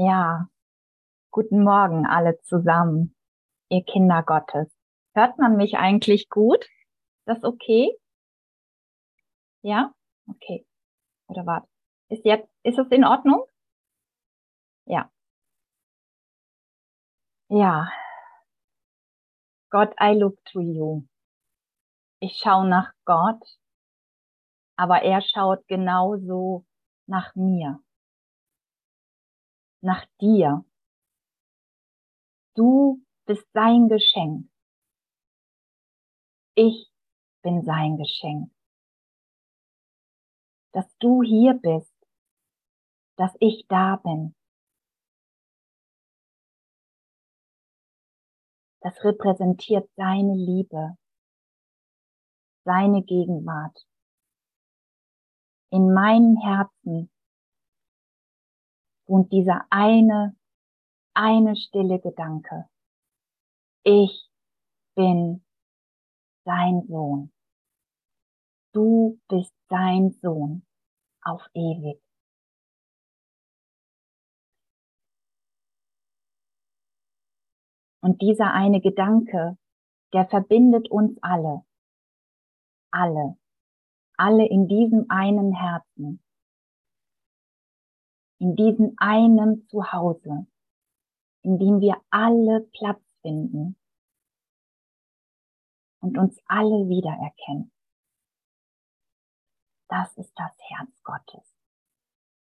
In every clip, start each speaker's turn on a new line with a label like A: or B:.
A: Ja, guten Morgen alle zusammen, ihr Kinder Gottes. Hört man mich eigentlich gut? Das okay? Ja? Okay. Oder warte. Ist jetzt, ist es in Ordnung? Ja. Ja. God, I look to you. Ich schaue nach Gott, aber er schaut genauso nach mir nach dir. Du bist sein Geschenk. Ich bin sein Geschenk. Dass du hier bist, dass ich da bin. Das repräsentiert seine Liebe, seine Gegenwart. In meinem Herzen und dieser eine, eine stille Gedanke. Ich bin sein Sohn. Du bist sein Sohn auf ewig. Und dieser eine Gedanke, der verbindet uns alle. Alle. Alle in diesem einen Herzen in diesem einen Zuhause, in dem wir alle Platz finden und uns alle wiedererkennen. Das ist das Herz Gottes,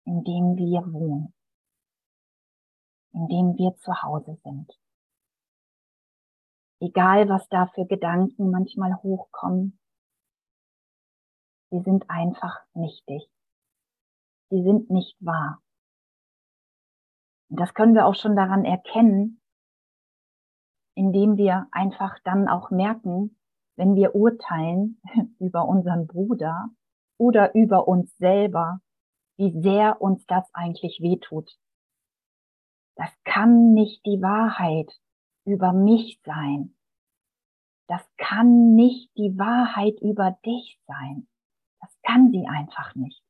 A: in dem wir wohnen, in dem wir zu Hause sind. Egal, was da für Gedanken manchmal hochkommen, sie sind einfach nichtig. Sie sind nicht wahr. Das können wir auch schon daran erkennen, indem wir einfach dann auch merken, wenn wir urteilen über unseren Bruder oder über uns selber, wie sehr uns das eigentlich wehtut. Das kann nicht die Wahrheit über mich sein. Das kann nicht die Wahrheit über dich sein. Das kann sie einfach nicht.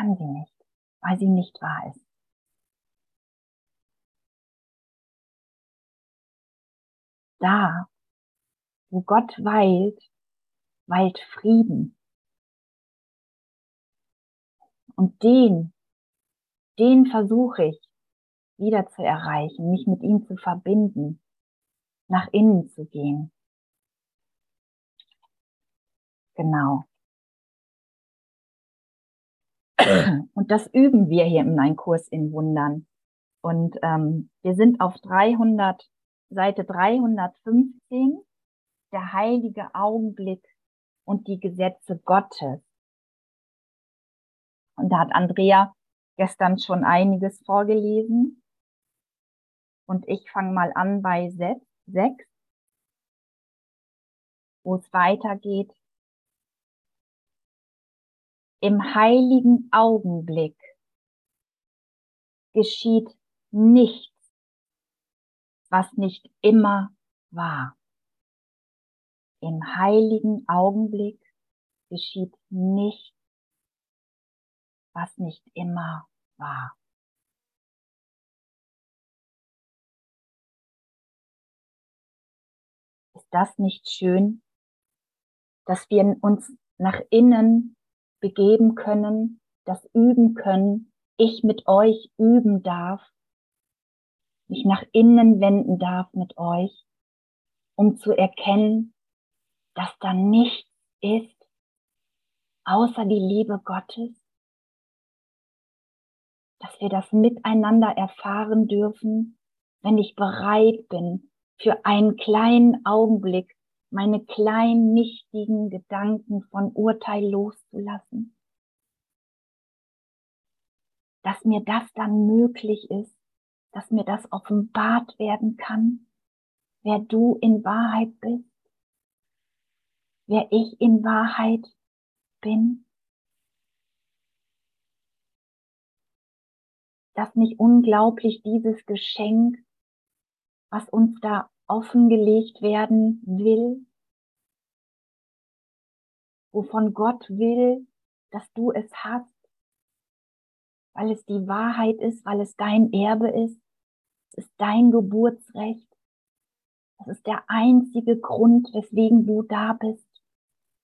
A: kann sie nicht weil sie nicht wahr ist. Da, wo Gott weilt, weilt Frieden. Und den, den versuche ich wieder zu erreichen, mich mit ihm zu verbinden, nach innen zu gehen. Genau. Und das üben wir hier in einem Kurs in Wundern. Und ähm, wir sind auf 300, Seite 315, der heilige Augenblick und die Gesetze Gottes. Und da hat Andrea gestern schon einiges vorgelesen. Und ich fange mal an bei 6, wo es weitergeht im heiligen Augenblick geschieht nichts, was nicht immer war. Im heiligen Augenblick geschieht nichts, was nicht immer war. Ist das nicht schön, dass wir uns nach innen begeben können, das üben können, ich mit euch üben darf, mich nach innen wenden darf mit euch, um zu erkennen, dass da nichts ist, außer die Liebe Gottes, dass wir das miteinander erfahren dürfen, wenn ich bereit bin, für einen kleinen Augenblick meine kleinen, nichtigen Gedanken von Urteil loszulassen. Dass mir das dann möglich ist, dass mir das offenbart werden kann, wer du in Wahrheit bist, wer ich in Wahrheit bin. Dass nicht unglaublich dieses Geschenk, was uns da offengelegt werden will, wovon Gott will, dass du es hast, weil es die Wahrheit ist, weil es dein Erbe ist. Es ist dein Geburtsrecht. Es ist der einzige Grund, weswegen du da bist,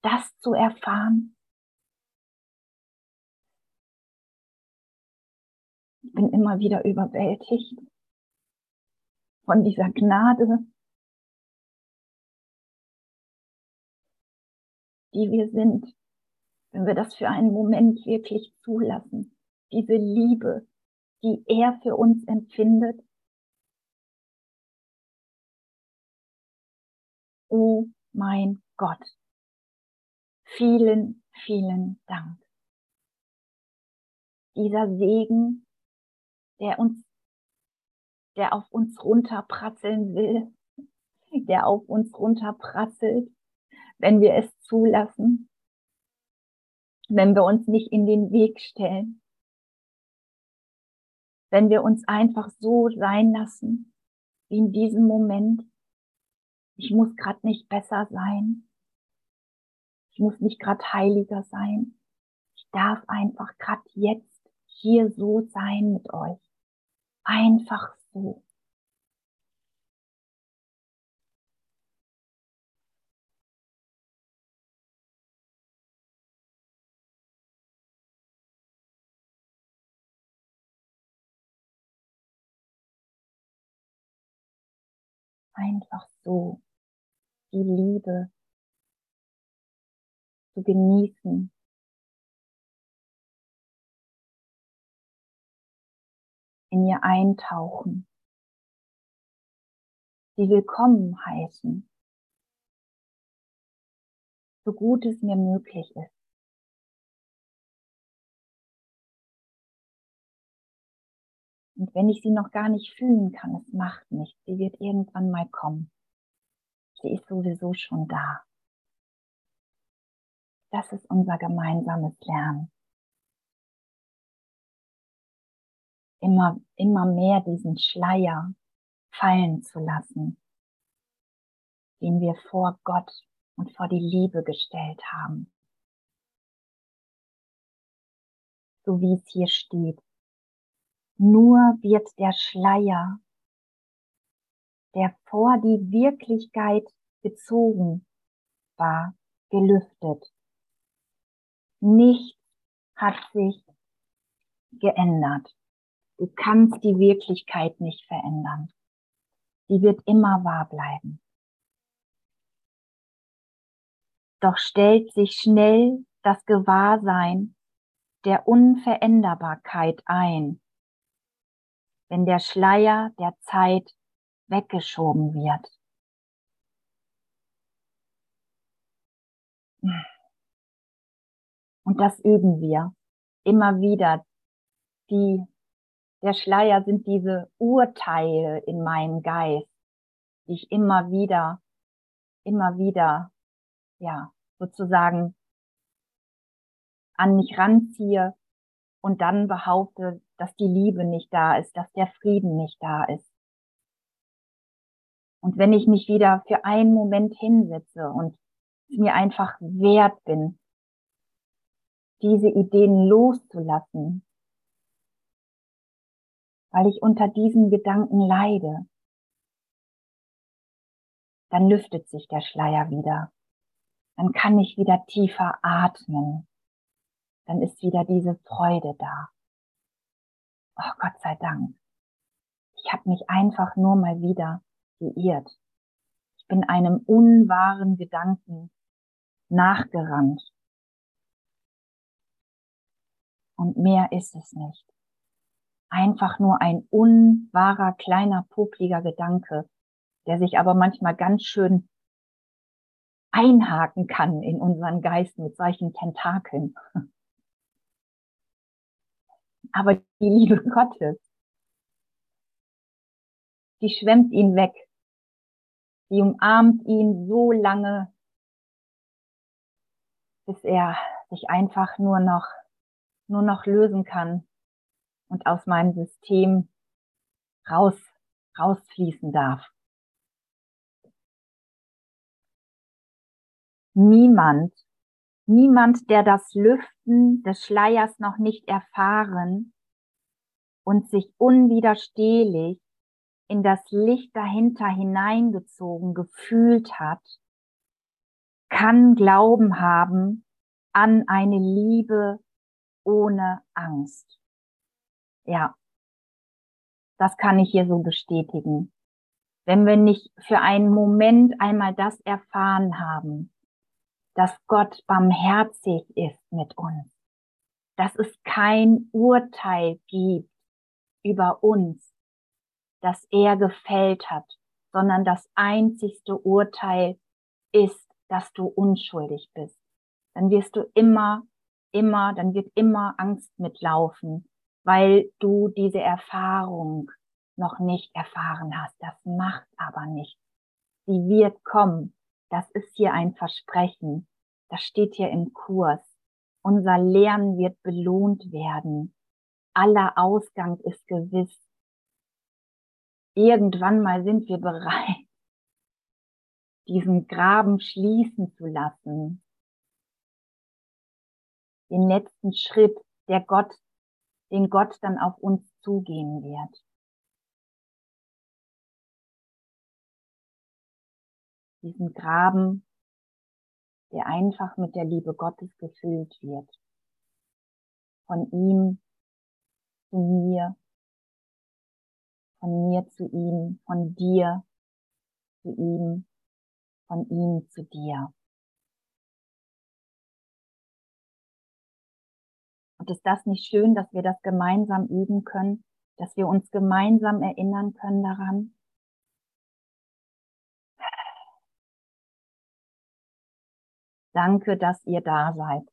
A: das zu erfahren. Ich bin immer wieder überwältigt von dieser Gnade, die wir sind, wenn wir das für einen Moment wirklich zulassen. Diese Liebe, die er für uns empfindet. Oh mein Gott. Vielen, vielen Dank. Dieser Segen, der uns, der auf uns runterprasseln will, der auf uns runterprasselt, wenn wir es zulassen, wenn wir uns nicht in den Weg stellen, wenn wir uns einfach so sein lassen, wie in diesem Moment. Ich muss gerade nicht besser sein. Ich muss nicht gerade heiliger sein. Ich darf einfach gerade jetzt hier so sein mit euch. Einfach so. Einfach so die Liebe zu genießen. In ihr eintauchen, sie willkommen heißen, so gut es mir möglich ist. Und wenn ich sie noch gar nicht fühlen kann, es macht nichts. Sie wird irgendwann mal kommen. Sie ist sowieso schon da. Das ist unser gemeinsames Lernen. Immer, immer mehr diesen Schleier fallen zu lassen, den wir vor Gott und vor die Liebe gestellt haben. So wie es hier steht. Nur wird der Schleier, der vor die Wirklichkeit gezogen war, gelüftet. Nichts hat sich geändert. Du kannst die Wirklichkeit nicht verändern. Die wird immer wahr bleiben. Doch stellt sich schnell das Gewahrsein der Unveränderbarkeit ein wenn der Schleier der Zeit weggeschoben wird. Und das üben wir immer wieder. Die, der Schleier sind diese Urteile in meinem Geist, die ich immer wieder, immer wieder, ja, sozusagen an mich ranziehe und dann behaupte, dass die Liebe nicht da ist, dass der Frieden nicht da ist. Und wenn ich mich wieder für einen Moment hinsetze und mir einfach wert bin, diese Ideen loszulassen, weil ich unter diesen Gedanken leide, dann lüftet sich der Schleier wieder. Dann kann ich wieder tiefer atmen. Dann ist wieder diese Freude da. Oh Gott sei Dank. Ich habe mich einfach nur mal wieder geirrt. Ich bin einem unwahren Gedanken nachgerannt. Und mehr ist es nicht. Einfach nur ein unwahrer, kleiner, popliger Gedanke, der sich aber manchmal ganz schön einhaken kann in unseren Geist mit solchen Tentakeln. Aber die Liebe Gottes, die schwemmt ihn weg. Die umarmt ihn so lange, bis er sich einfach nur noch, nur noch lösen kann und aus meinem System raus, rausfließen darf. Niemand Niemand, der das Lüften des Schleiers noch nicht erfahren, und sich unwiderstehlich in das Licht dahinter hineingezogen gefühlt hat, kann Glauben haben an eine Liebe ohne Angst. Ja, das kann ich hier so bestätigen. Wenn wir nicht für einen Moment einmal das erfahren haben, dass Gott barmherzig ist mit uns, dass es kein Urteil gibt über uns, das er gefällt hat, sondern das einzigste Urteil ist, dass du unschuldig bist. Dann wirst du immer, immer, dann wird immer Angst mitlaufen, weil du diese Erfahrung noch nicht erfahren hast. Das macht aber nichts. Sie wird kommen. Das ist hier ein Versprechen. Das steht hier im Kurs. Unser Lernen wird belohnt werden. Aller Ausgang ist gewiss. Irgendwann mal sind wir bereit, diesen Graben schließen zu lassen. Den letzten Schritt, der Gott den Gott dann auf uns zugehen wird. Diesen Graben, der einfach mit der Liebe Gottes gefüllt wird. Von ihm zu mir, von mir zu ihm, von dir zu ihm, von ihm zu dir. Und ist das nicht schön, dass wir das gemeinsam üben können, dass wir uns gemeinsam erinnern können daran? Danke, dass ihr da seid,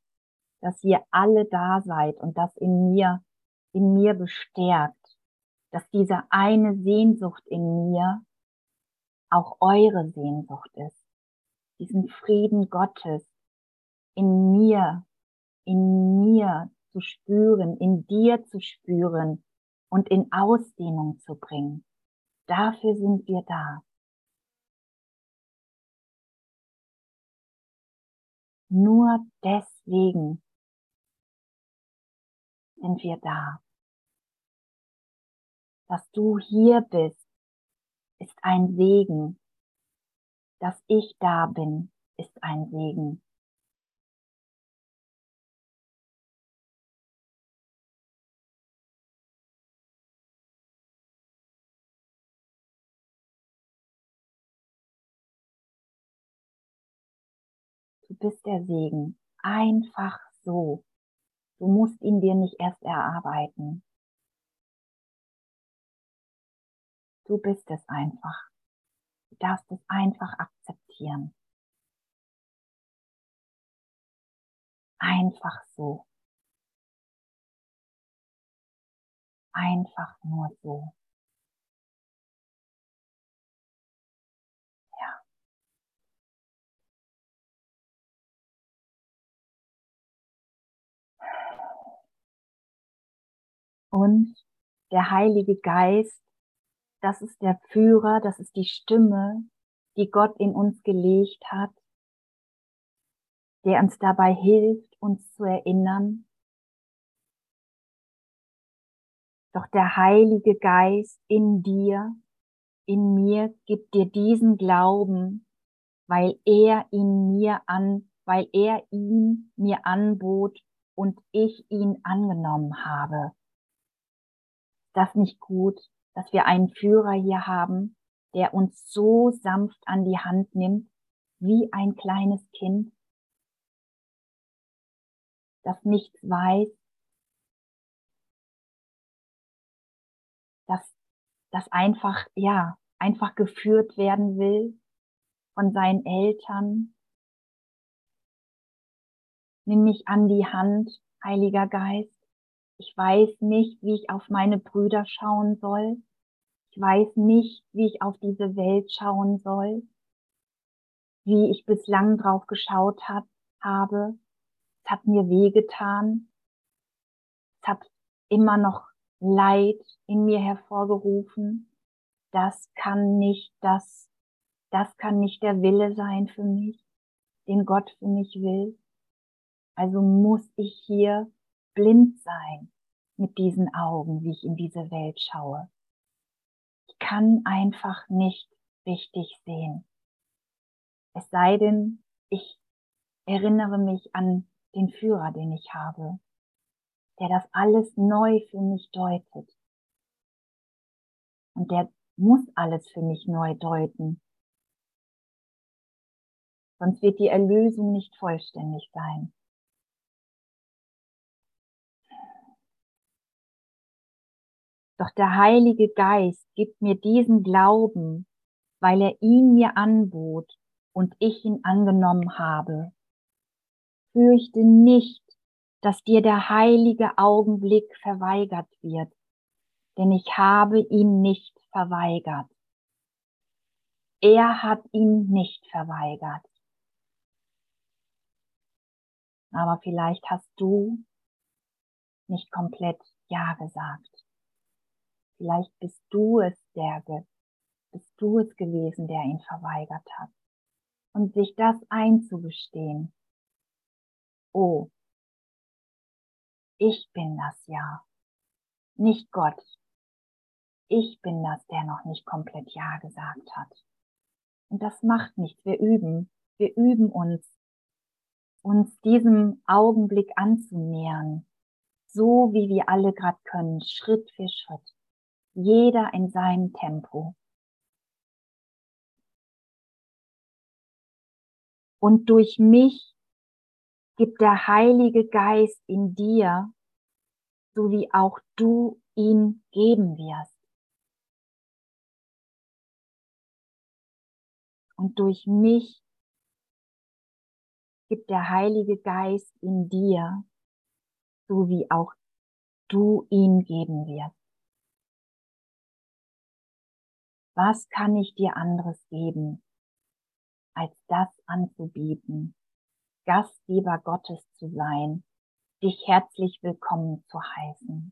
A: dass ihr alle da seid und das in mir, in mir bestärkt, dass diese eine Sehnsucht in mir auch eure Sehnsucht ist, diesen Frieden Gottes in mir, in mir zu spüren, in dir zu spüren und in Ausdehnung zu bringen. Dafür sind wir da. Nur deswegen sind wir da. Dass du hier bist, ist ein Segen. Dass ich da bin, ist ein Segen. Bist der Segen. Einfach so. Du musst ihn dir nicht erst erarbeiten. Du bist es einfach. Du darfst es einfach akzeptieren. Einfach so. Einfach nur so. Und der Heilige Geist, das ist der Führer, das ist die Stimme, die Gott in uns gelegt hat, der uns dabei hilft, uns zu erinnern. Doch der Heilige Geist in dir, in mir, gibt dir diesen Glauben, weil er ihn mir an, weil er ihn mir anbot und ich ihn angenommen habe das nicht gut, dass wir einen Führer hier haben, der uns so sanft an die Hand nimmt, wie ein kleines Kind, das nichts weiß, das, das einfach, ja, einfach geführt werden will von seinen Eltern. Nimm mich an die Hand, Heiliger Geist. Ich weiß nicht, wie ich auf meine Brüder schauen soll. Ich weiß nicht, wie ich auf diese Welt schauen soll, wie ich bislang drauf geschaut hab, habe. Es hat mir wehgetan. Es hat immer noch Leid in mir hervorgerufen. Das kann nicht das, das kann nicht der Wille sein für mich, den Gott für mich will. Also muss ich hier blind sein mit diesen Augen, wie ich in diese Welt schaue. Ich kann einfach nicht richtig sehen. Es sei denn, ich erinnere mich an den Führer, den ich habe, der das alles neu für mich deutet. Und der muss alles für mich neu deuten. Sonst wird die Erlösung nicht vollständig sein. Doch der Heilige Geist gibt mir diesen Glauben, weil er ihn mir anbot und ich ihn angenommen habe. Fürchte nicht, dass dir der heilige Augenblick verweigert wird, denn ich habe ihn nicht verweigert. Er hat ihn nicht verweigert. Aber vielleicht hast du nicht komplett Ja gesagt. Vielleicht bist du es, der, bist du es gewesen, der ihn verweigert hat. Und sich das einzugestehen. Oh, ich bin das ja, nicht Gott. Ich bin das, der noch nicht komplett Ja gesagt hat. Und das macht nichts. Wir üben. Wir üben uns, uns diesem Augenblick anzunähern. So wie wir alle gerade können, Schritt für Schritt. Jeder in seinem Tempo. Und durch mich gibt der Heilige Geist in dir, so wie auch du ihn geben wirst. Und durch mich gibt der Heilige Geist in dir, so wie auch du ihn geben wirst. Was kann ich dir anderes geben, als das anzubieten, Gastgeber Gottes zu sein, dich herzlich willkommen zu heißen.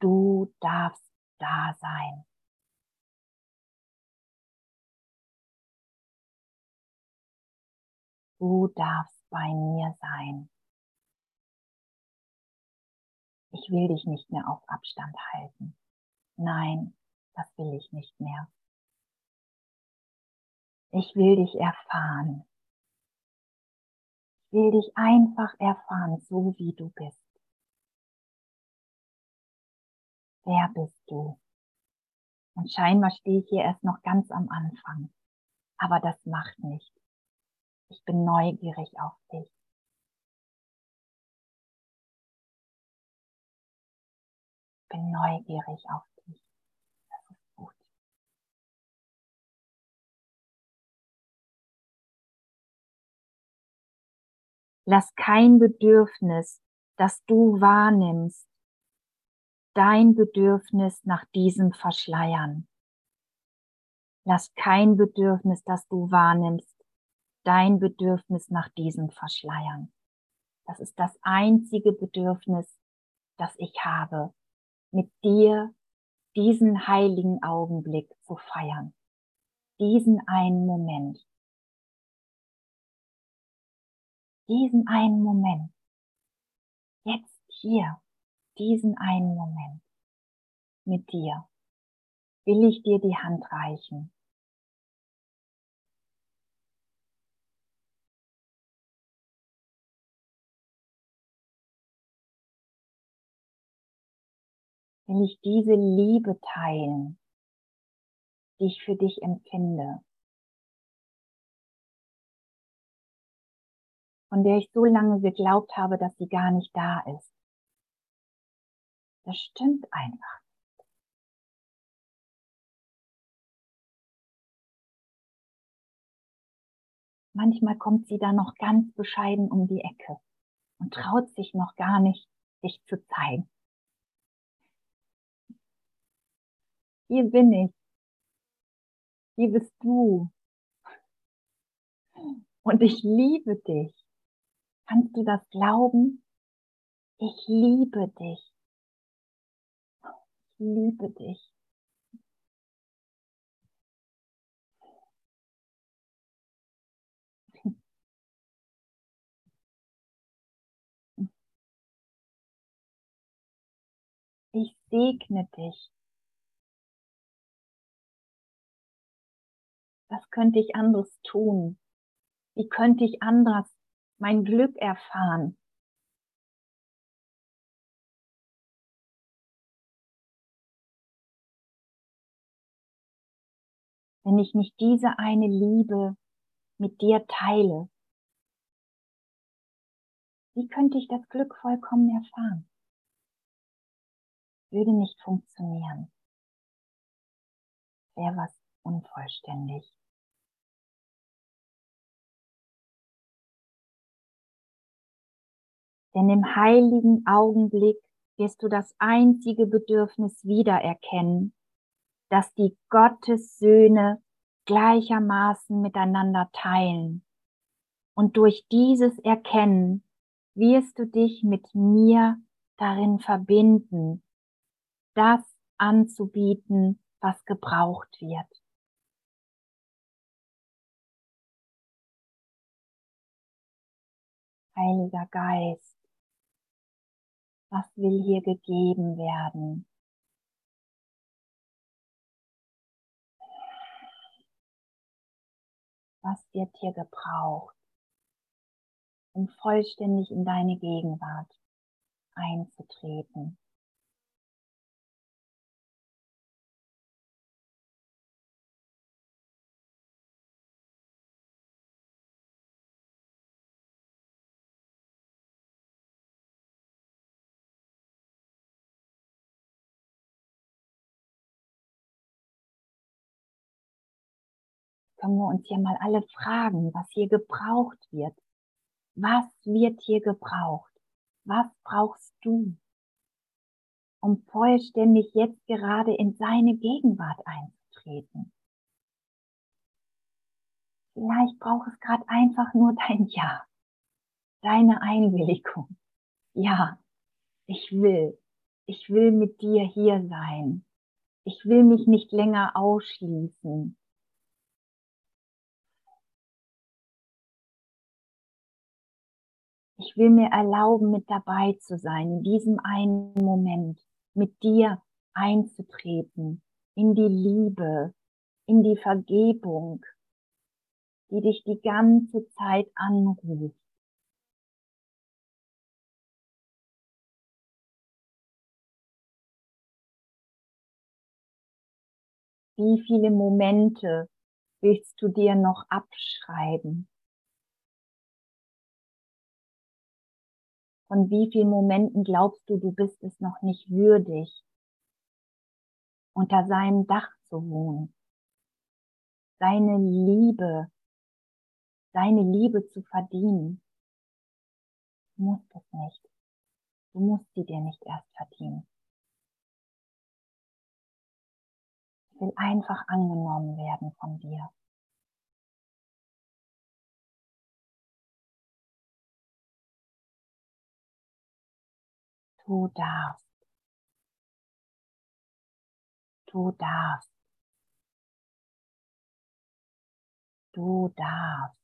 A: Du darfst da sein. Du darfst bei mir sein. Ich will dich nicht mehr auf Abstand halten. Nein, das will ich nicht mehr. Ich will dich erfahren. Ich will dich einfach erfahren, so wie du bist. Wer bist du? Und scheinbar stehe ich hier erst noch ganz am Anfang. Aber das macht nichts. Ich bin neugierig auf dich. Ich bin neugierig auf Lass kein Bedürfnis, das du wahrnimmst, dein Bedürfnis nach diesem verschleiern. Lass kein Bedürfnis, das du wahrnimmst, dein Bedürfnis nach diesem verschleiern. Das ist das einzige Bedürfnis, das ich habe, mit dir diesen heiligen Augenblick zu feiern. Diesen einen Moment. Diesen einen Moment. Jetzt hier, diesen einen Moment. Mit dir will ich dir die Hand reichen will ich diese Liebe teilen, die ich für dich empfinde, von der ich so lange geglaubt habe, dass sie gar nicht da ist. Das stimmt einfach. Manchmal kommt sie da noch ganz bescheiden um die Ecke und traut sich noch gar nicht, sich zu zeigen. Hier bin ich. Hier bist du. Und ich liebe dich. Kannst du das glauben? Ich liebe dich. Ich liebe dich. segne dich. Was könnte ich anderes tun? Wie könnte ich anders mein Glück erfahren? Wenn ich nicht diese eine Liebe mit dir teile, wie könnte ich das Glück vollkommen erfahren? Würde nicht funktionieren. Wäre was unvollständig. Denn im heiligen Augenblick wirst du das einzige Bedürfnis wiedererkennen, dass die Gottessöhne gleichermaßen miteinander teilen. Und durch dieses Erkennen wirst du dich mit mir darin verbinden, das anzubieten, was gebraucht wird. Heiliger Geist, was will hier gegeben werden? Was wird hier gebraucht, um vollständig in deine Gegenwart einzutreten? Können wir uns hier mal alle fragen, was hier gebraucht wird. Was wird hier gebraucht? Was brauchst du, um vollständig jetzt gerade in seine Gegenwart einzutreten? Vielleicht braucht es gerade einfach nur dein Ja, deine Einwilligung. Ja, ich will, ich will mit dir hier sein. Ich will mich nicht länger ausschließen. Ich will mir erlauben, mit dabei zu sein, in diesem einen Moment, mit dir einzutreten, in die Liebe, in die Vergebung, die dich die ganze Zeit anruft. Wie viele Momente willst du dir noch abschreiben? Von wie vielen Momenten glaubst du, du bist es noch nicht würdig, unter seinem Dach zu wohnen? Seine Liebe, seine Liebe zu verdienen. Du musst es nicht. Du musst sie dir nicht erst verdienen. Ich will einfach angenommen werden von dir. Du darfst. Du darfst. Du darfst.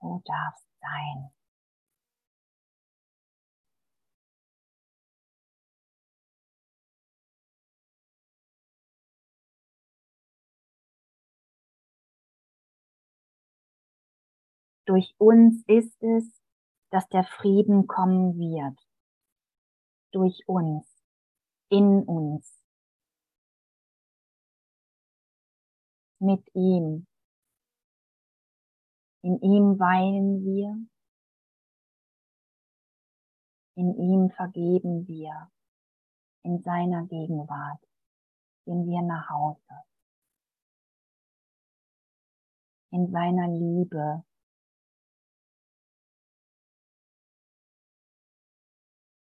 A: Du darfst sein. Durch uns ist es, dass der Frieden kommen wird. Durch uns, in uns, mit ihm. In ihm weilen wir, in ihm vergeben wir, in seiner Gegenwart gehen wir nach Hause. In seiner Liebe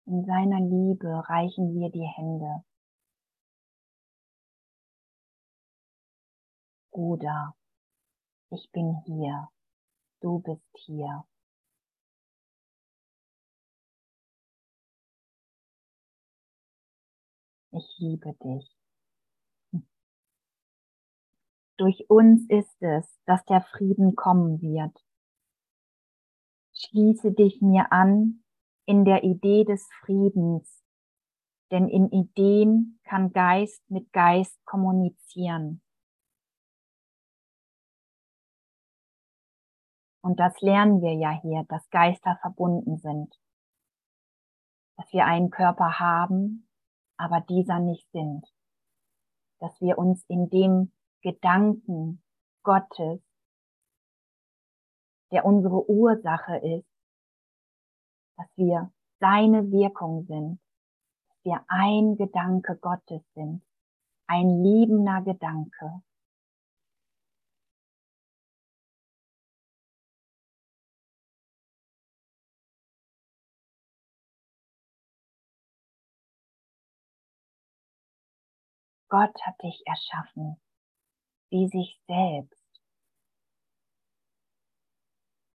A: In seiner Liebe reichen wir die Hände. Bruder, ich bin hier, du bist hier. Ich liebe dich. Durch uns ist es, dass der Frieden kommen wird. Schließe dich mir an in der Idee des Friedens, denn in Ideen kann Geist mit Geist kommunizieren. Und das lernen wir ja hier, dass Geister verbunden sind. Dass wir einen Körper haben, aber dieser nicht sind. Dass wir uns in dem Gedanken Gottes, der unsere Ursache ist, dass wir seine Wirkung sind, dass wir ein Gedanke Gottes sind, ein liebender Gedanke. Gott hat dich erschaffen, wie sich selbst.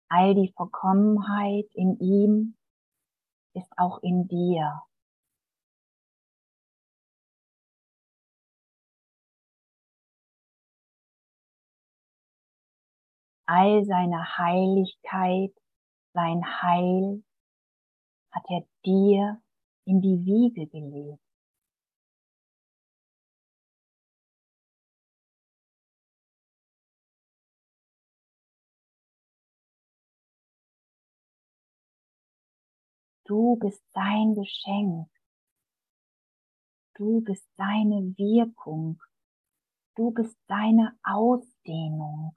A: All die Vollkommenheit in ihm ist auch in dir. All seine Heiligkeit, sein Heil hat er dir in die Wiege gelegt. Du bist sein Geschenk. Du bist seine Wirkung. Du bist seine Ausdehnung.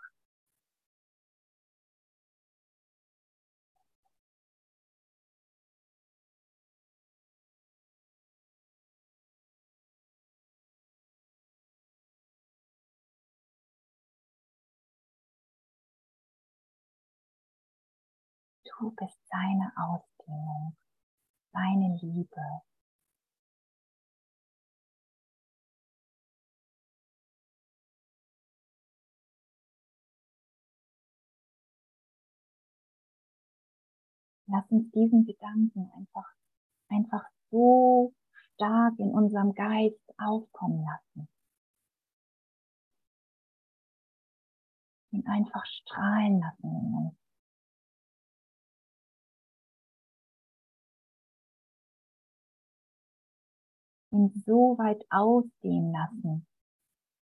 A: Du bist seine Ausdehnung, seine Liebe. Lass uns diesen Gedanken einfach, einfach so stark in unserem Geist aufkommen lassen. Ihn einfach strahlen lassen in uns. Ihn so weit ausdehnen lassen,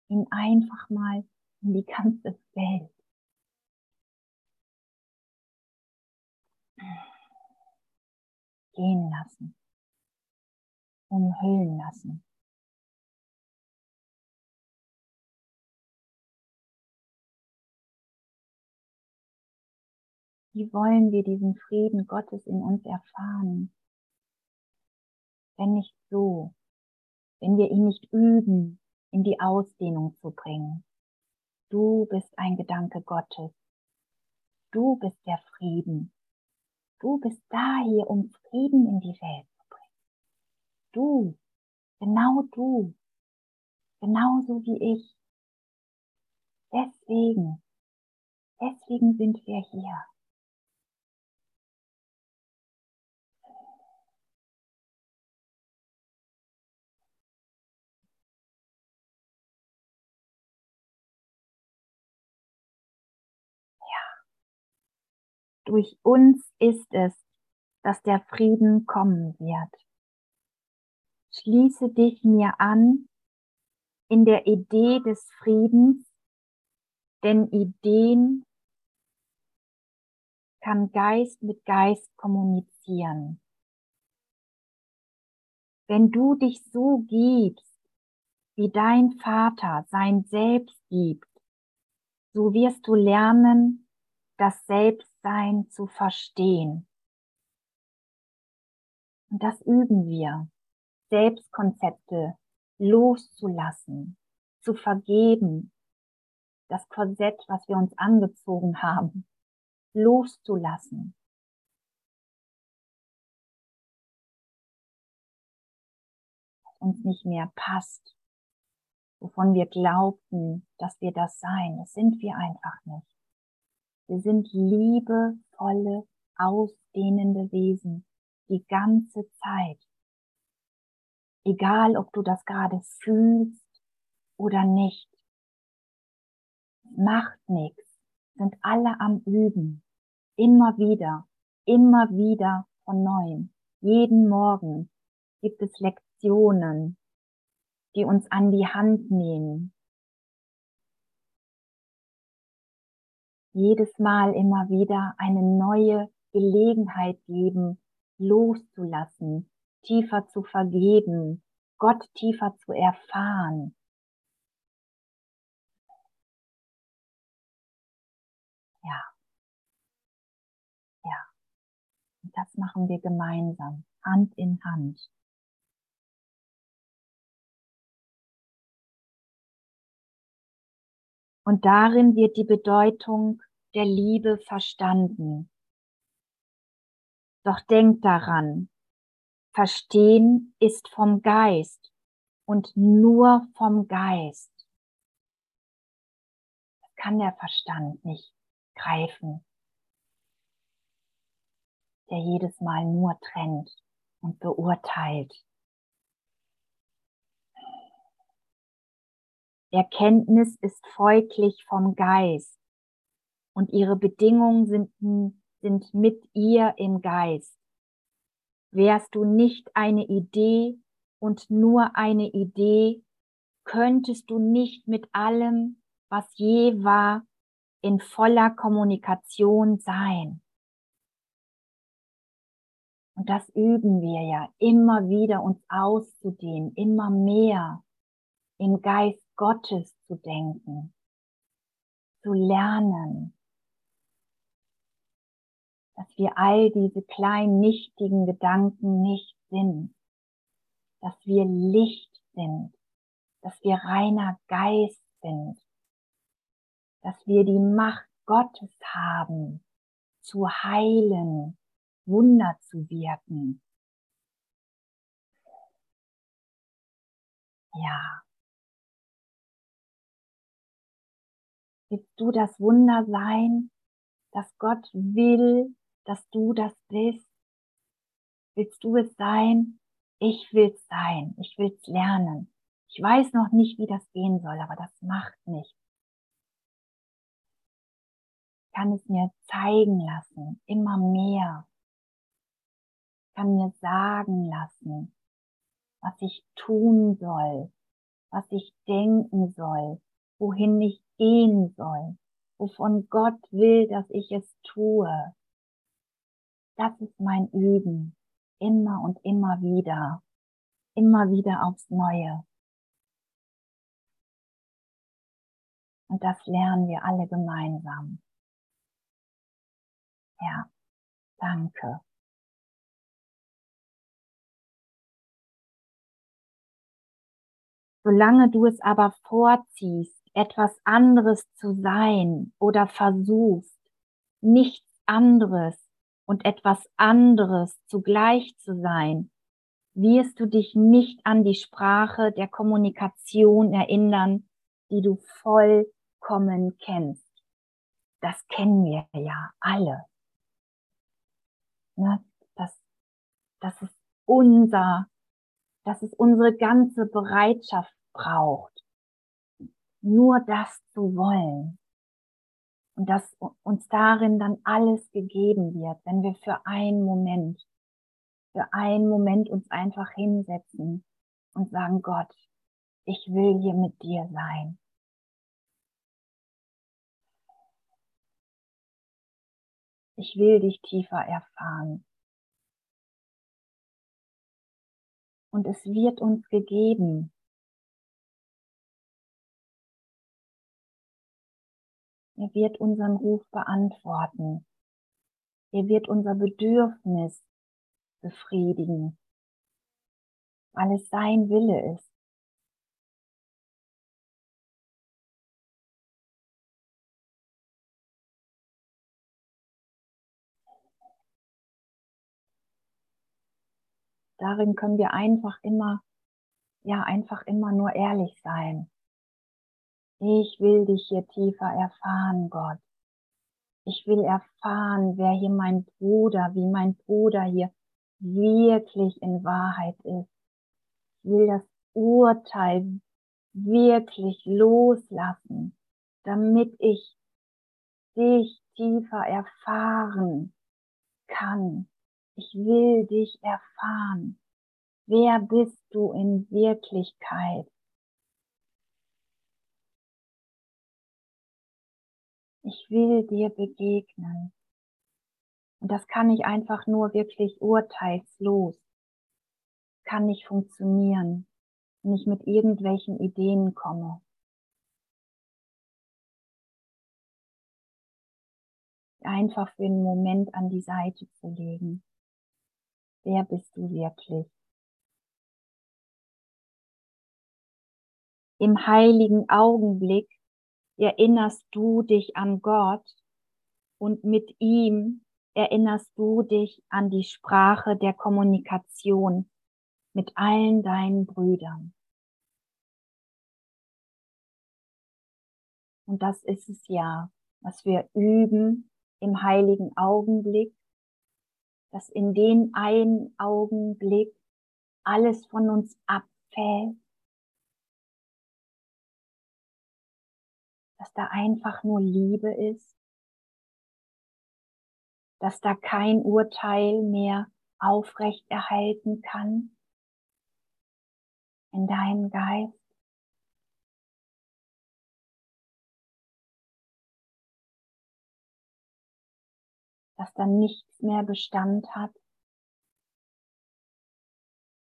A: ihn einfach mal in die ganze Welt. gehen lassen, umhüllen lassen. Wie wollen wir diesen Frieden Gottes in uns erfahren, wenn nicht so, wenn wir ihn nicht üben, in die Ausdehnung zu bringen. Du bist ein Gedanke Gottes. Du bist der Frieden. Du bist da hier, um Frieden in die Welt zu bringen. Du, genau du, genauso wie ich. Deswegen, deswegen sind wir hier. Durch uns ist es, dass der Frieden kommen wird. Schließe dich mir an in der Idee des Friedens, denn Ideen kann Geist mit Geist kommunizieren. Wenn du dich so gibst, wie dein Vater sein Selbst gibt, so wirst du lernen, das Selbstsein zu verstehen. Und das üben wir, Selbstkonzepte loszulassen, zu vergeben, das Korsett, was wir uns angezogen haben, loszulassen. Was uns nicht mehr passt, wovon wir glaubten, dass wir das seien. Das sind wir einfach nicht. Wir sind liebevolle, ausdehnende Wesen die ganze Zeit. Egal, ob du das gerade fühlst oder nicht. macht nichts, sind alle am Üben, immer wieder, immer wieder von neuem. Jeden Morgen gibt es Lektionen, die uns an die Hand nehmen. Jedes Mal immer wieder eine neue Gelegenheit geben, loszulassen, tiefer zu vergeben, Gott tiefer zu erfahren. Ja. Ja. Und das machen wir gemeinsam, Hand in Hand. Und darin wird die Bedeutung der Liebe verstanden. Doch denkt daran, Verstehen ist vom Geist und nur vom Geist. Das kann der Verstand nicht greifen, der jedes Mal nur trennt und beurteilt. Erkenntnis ist folglich vom Geist und ihre Bedingungen sind, sind mit ihr im Geist. Wärst du nicht eine Idee und nur eine Idee, könntest du nicht mit allem, was je war, in voller Kommunikation sein. Und das üben wir ja immer wieder uns auszudehnen, immer mehr im Geist Gottes zu denken, zu lernen, dass wir all diese kleinen nichtigen Gedanken nicht sind, dass wir Licht sind, dass wir reiner Geist sind, dass wir die Macht Gottes haben, zu heilen, Wunder zu wirken. Ja. Willst du das Wunder sein, dass Gott will, dass du das bist? Willst du es sein? Ich will's sein. Ich will's lernen. Ich weiß noch nicht, wie das gehen soll, aber das macht nichts. Ich kann es mir zeigen lassen, immer mehr. Ich kann mir sagen lassen, was ich tun soll, was ich denken soll, wohin ich gehen soll, wovon Gott will, dass ich es tue. Das ist mein Üben. Immer und immer wieder. Immer wieder aufs Neue. Und das lernen wir alle gemeinsam. Ja, danke. Solange du es aber vorziehst, etwas anderes zu sein oder versuchst, nichts anderes und etwas anderes zugleich zu sein, wirst du dich nicht an die Sprache der Kommunikation erinnern, die du vollkommen kennst. Das kennen wir ja alle. Ne? Das, das ist unser, dass es unsere ganze Bereitschaft braucht, nur das zu wollen und dass uns darin dann alles gegeben wird, wenn wir für einen Moment, für einen Moment uns einfach hinsetzen und sagen, Gott, ich will hier mit dir sein. Ich will dich tiefer erfahren. Und es wird uns gegeben, Er wird unseren Ruf beantworten. Er wird unser Bedürfnis befriedigen, weil es sein Wille ist. Darin können wir einfach immer, ja, einfach immer nur ehrlich sein. Ich will dich hier tiefer erfahren, Gott. Ich will erfahren, wer hier mein Bruder, wie mein Bruder hier wirklich in Wahrheit ist. Ich will das Urteil wirklich loslassen. damit ich dich tiefer erfahren kann. Ich will dich erfahren. Wer bist du in Wirklichkeit? Ich will dir begegnen. Und das kann ich einfach nur wirklich urteilslos. Kann nicht funktionieren, wenn ich mit irgendwelchen Ideen komme. Einfach für einen Moment an die Seite zu legen. Wer bist du wirklich? Im heiligen Augenblick erinnerst du dich an Gott und mit ihm erinnerst du dich an die Sprache der Kommunikation mit allen deinen Brüdern. Und das ist es ja, was wir üben im heiligen Augenblick, dass in den einen Augenblick alles von uns abfällt, dass da einfach nur Liebe ist, dass da kein Urteil mehr aufrecht erhalten kann in deinem Geist. Dass da nichts mehr Bestand hat,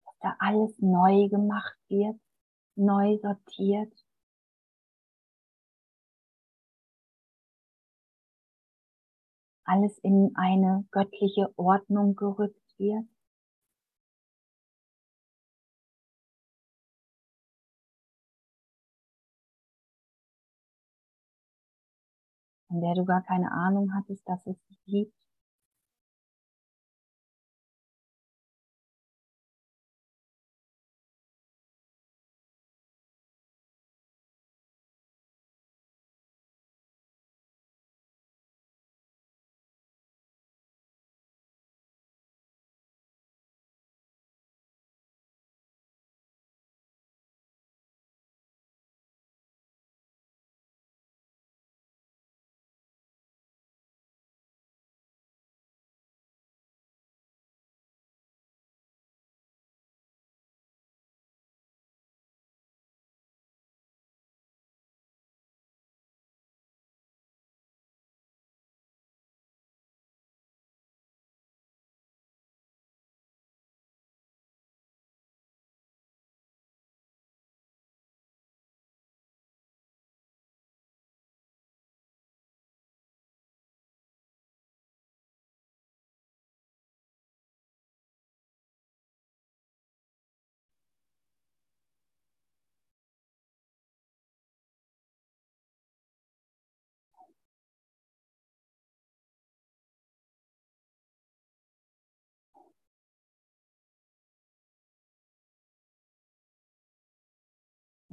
A: dass da alles neu gemacht wird, neu sortiert. Alles in eine göttliche Ordnung gerückt wird. Von der du gar keine Ahnung hattest, dass es dich gibt.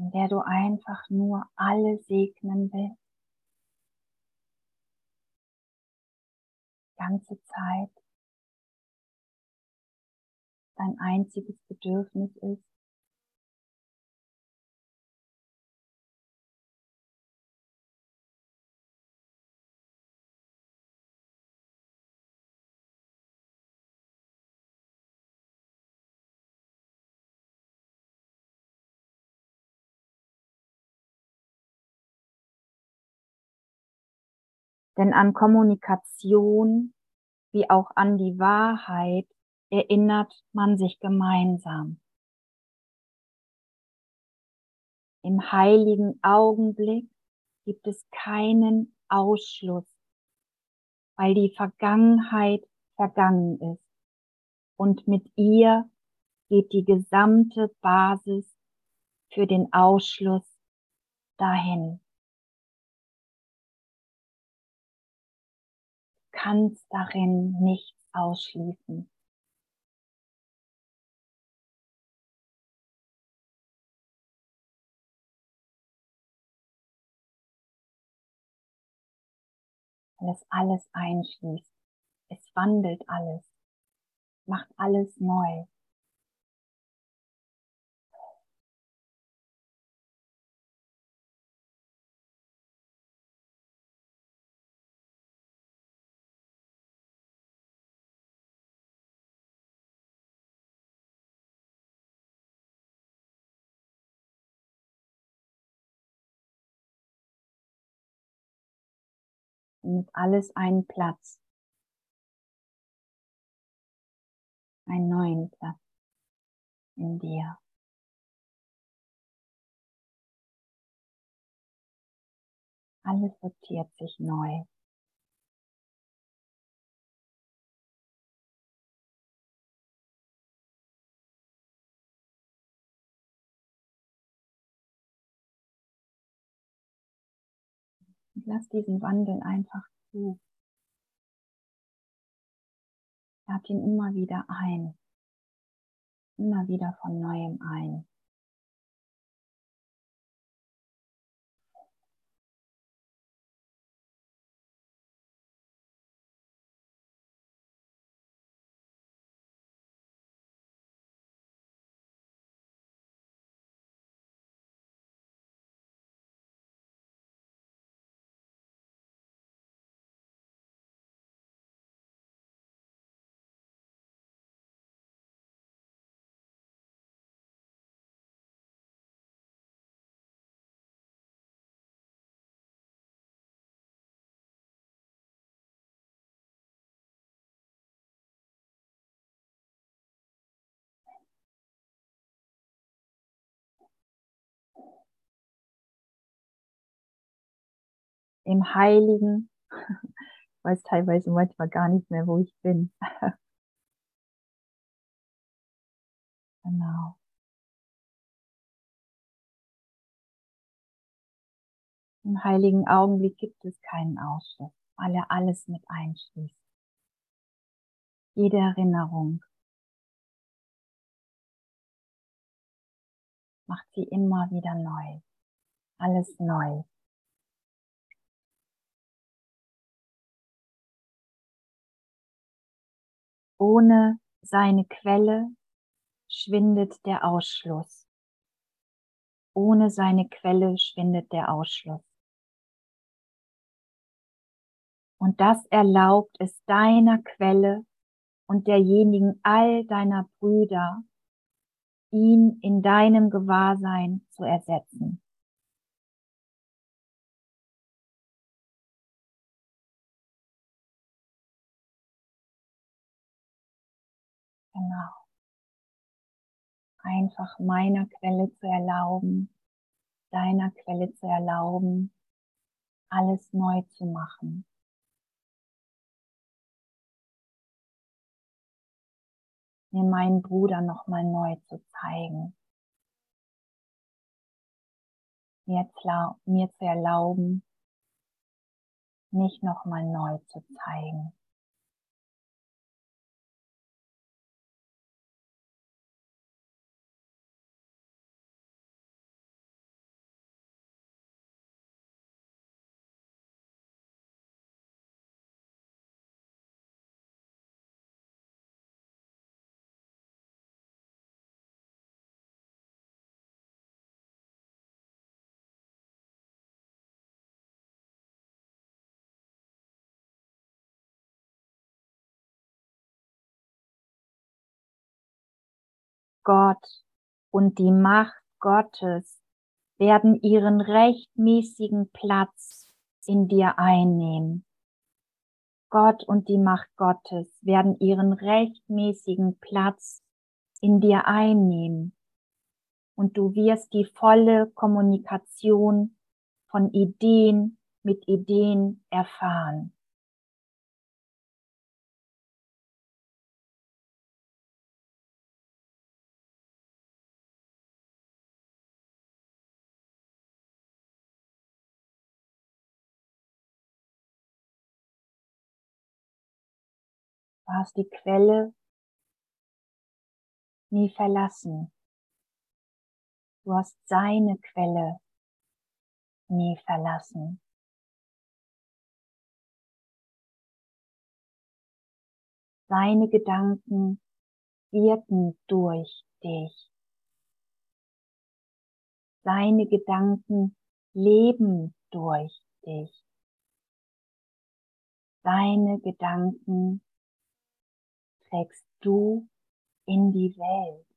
A: In der du einfach nur alle segnen willst. Ganze Zeit. Dein einziges Bedürfnis ist, Denn an Kommunikation wie auch an die Wahrheit erinnert man sich gemeinsam. Im heiligen Augenblick gibt es keinen Ausschluss, weil die Vergangenheit vergangen ist und mit ihr geht die gesamte Basis für den Ausschluss dahin. Kannst darin nichts ausschließen. Weil es alles einschließt. Es wandelt alles, macht alles neu. Findet alles einen Platz, einen neuen Platz in dir. Alles sortiert sich neu. Lass diesen Wandel einfach zu. Lad ihn immer wieder ein. Immer wieder von neuem ein. Im Heiligen, ich weiß teilweise manchmal gar nicht mehr, wo ich bin. genau. Im heiligen Augenblick gibt es keinen Ausschluss, weil er alles mit einschließt. Jede Erinnerung macht sie immer wieder neu. Alles neu. Ohne seine Quelle schwindet der Ausschluss. Ohne seine Quelle schwindet der Ausschluss. Und das erlaubt es deiner Quelle und derjenigen all deiner Brüder, ihn in deinem Gewahrsein zu ersetzen. Genau. Einfach meiner Quelle zu erlauben, deiner Quelle zu erlauben, alles neu zu machen. mir meinen Bruder nochmal neu zu zeigen. Mir, mir zu erlauben, mich nochmal neu zu zeigen. Gott und die Macht Gottes werden ihren rechtmäßigen Platz in dir einnehmen. Gott und die Macht Gottes werden ihren rechtmäßigen Platz in dir einnehmen. Und du wirst die volle Kommunikation von Ideen mit Ideen erfahren. Du hast die Quelle nie verlassen. Du hast seine Quelle nie verlassen. Seine Gedanken wirken durch dich. Seine Gedanken leben durch dich. Deine Gedanken trägst du in die Welt.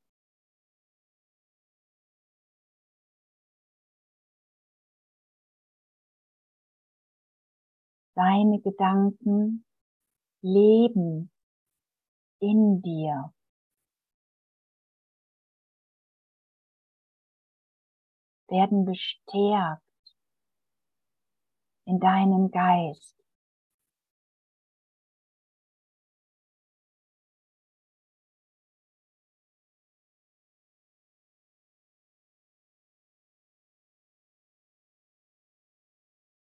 A: seine Gedanken leben in dir. werden bestärkt in deinem Geist.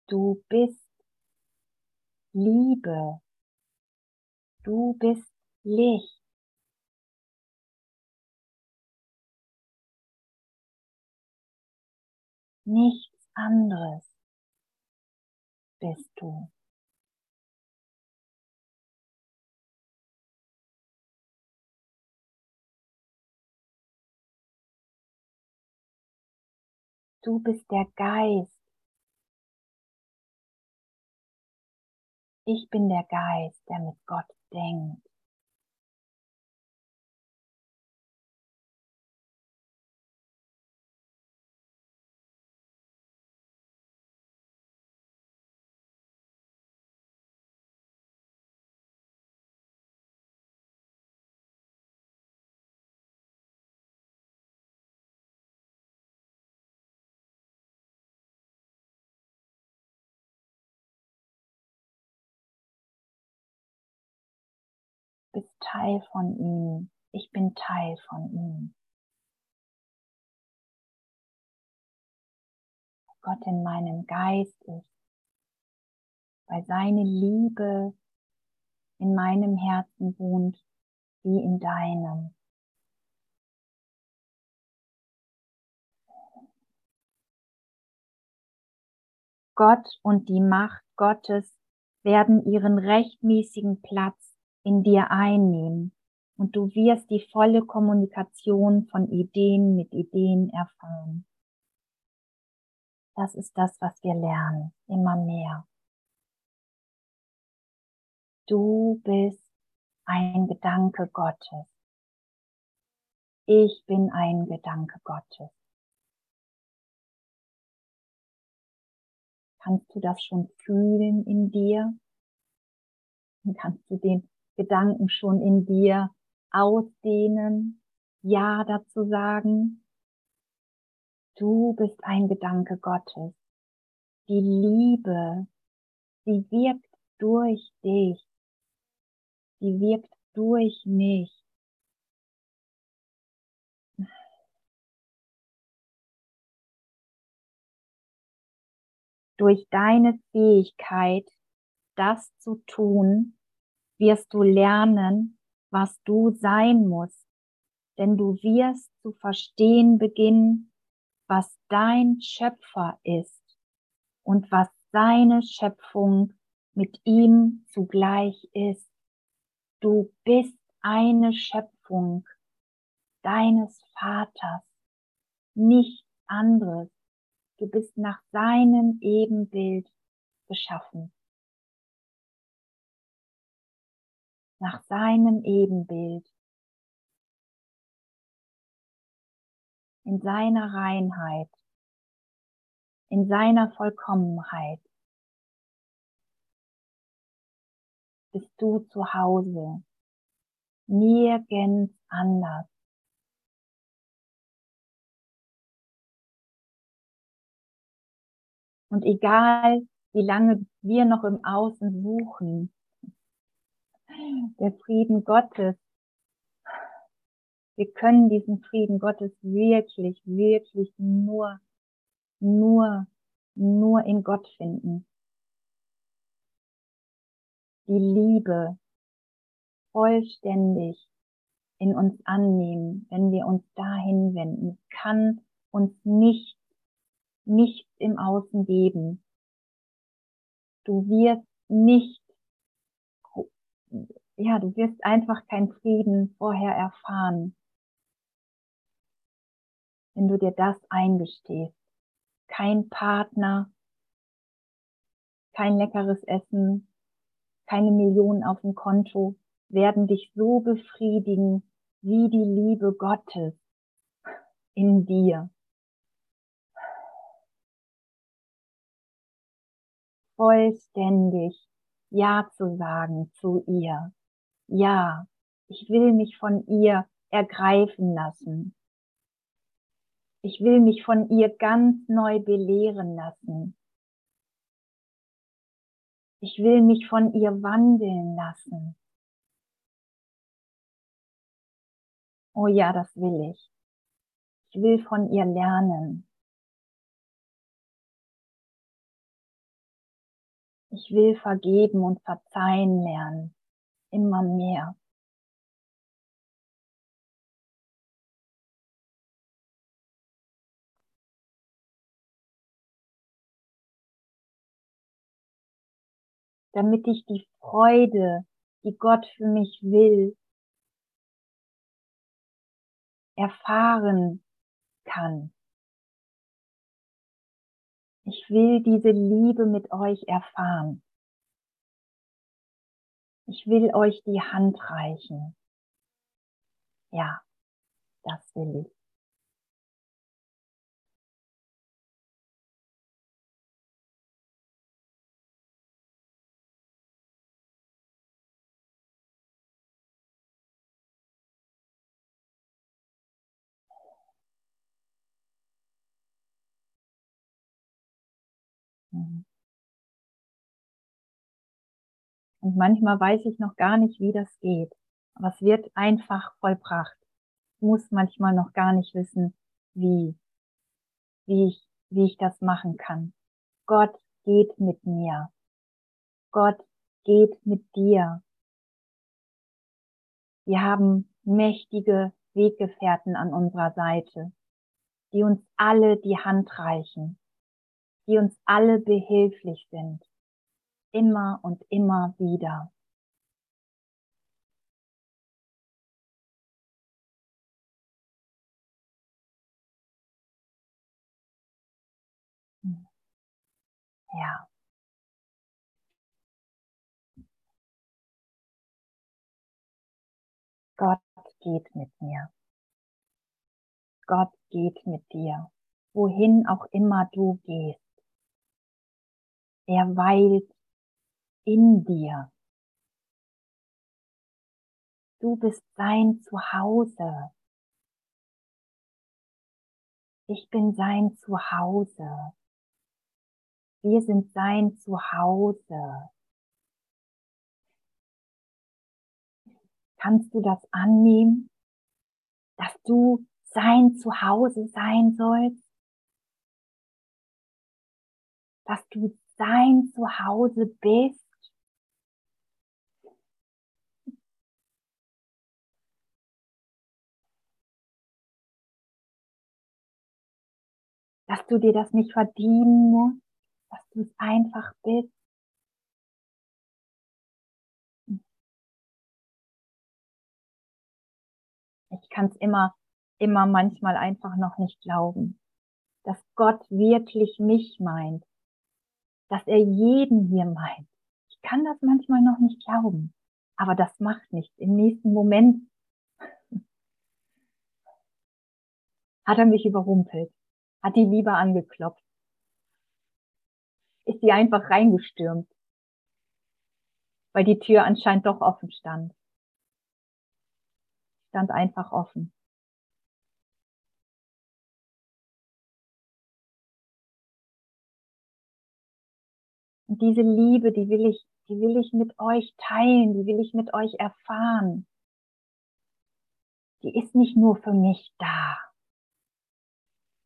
A: Du bist Liebe. Du bist Licht. Nichts anderes bist du. Du bist der Geist. Ich bin der Geist, der mit Gott denkt. Teil von ihm. Ich bin Teil von ihm. Gott in meinem Geist ist, weil seine Liebe in meinem Herzen wohnt, wie in deinem. Gott und die Macht Gottes werden ihren rechtmäßigen Platz in dir einnehmen und du wirst die volle Kommunikation von Ideen mit Ideen erfahren. Das ist das, was wir lernen, immer mehr. Du bist ein Gedanke Gottes. Ich bin ein Gedanke Gottes. Kannst du das schon fühlen in dir? Und kannst du den Gedanken schon in dir ausdehnen, Ja dazu sagen. Du bist ein Gedanke Gottes. Die Liebe, sie wirkt durch dich. Sie wirkt durch mich. Durch deine Fähigkeit, das zu tun, wirst du lernen, was du sein musst, denn du wirst zu verstehen beginnen, was dein Schöpfer ist und was seine Schöpfung mit ihm zugleich ist. Du bist eine Schöpfung deines Vaters, nichts anderes. Du bist nach seinem Ebenbild geschaffen. Nach seinem Ebenbild, in seiner Reinheit, in seiner Vollkommenheit. Bist du zu Hause, nirgends anders. Und egal, wie lange wir noch im Außen suchen, der Frieden Gottes. Wir können diesen Frieden Gottes wirklich, wirklich nur, nur, nur in Gott finden. Die Liebe vollständig in uns annehmen, wenn wir uns dahin wenden. Kann uns nicht, nichts im Außen geben. Du wirst nicht ja, du wirst einfach keinen Frieden vorher erfahren, wenn du dir das eingestehst. Kein Partner, kein leckeres Essen, keine Millionen auf dem Konto werden dich so befriedigen wie die Liebe Gottes in dir. vollständig Ja zu sagen zu ihr. Ja, ich will mich von ihr ergreifen lassen. Ich will mich von ihr ganz neu belehren lassen. Ich will mich von ihr wandeln lassen. Oh ja, das will ich. Ich will von ihr lernen. Ich will vergeben und verzeihen lernen. Immer mehr. damit ich die Freude, die Gott für mich will, erfahren kann. Ich will diese Liebe mit euch erfahren. Ich will euch die Hand reichen. Ja, das will ich. Und manchmal weiß ich noch gar nicht, wie das geht. Aber es wird einfach vollbracht. Ich muss manchmal noch gar nicht wissen, wie, wie ich, wie ich das machen kann. Gott geht mit mir. Gott geht mit dir. Wir haben mächtige Weggefährten an unserer Seite, die uns alle die Hand reichen die uns alle behilflich sind, immer und immer wieder. Ja. Gott geht mit mir. Gott geht mit dir, wohin auch immer du gehst. Er weilt in dir. Du bist sein Zuhause. Ich bin sein Zuhause. Wir sind sein Zuhause. Kannst du das annehmen, dass du sein Zuhause sein sollst? Dass du sein Zuhause bist. Dass du dir das nicht verdienen musst, dass du es einfach bist. Ich kann es immer, immer manchmal einfach noch nicht glauben, dass Gott wirklich mich meint, dass er jeden hier meint. Ich kann das manchmal noch nicht glauben, aber das macht nichts. Im nächsten Moment hat er mich überrumpelt, hat die Liebe angeklopft, ist sie einfach reingestürmt, weil die Tür anscheinend doch offen stand. Stand einfach offen. Diese Liebe, die will ich, die will ich mit euch teilen, die will ich mit euch erfahren. Die ist nicht nur für mich da.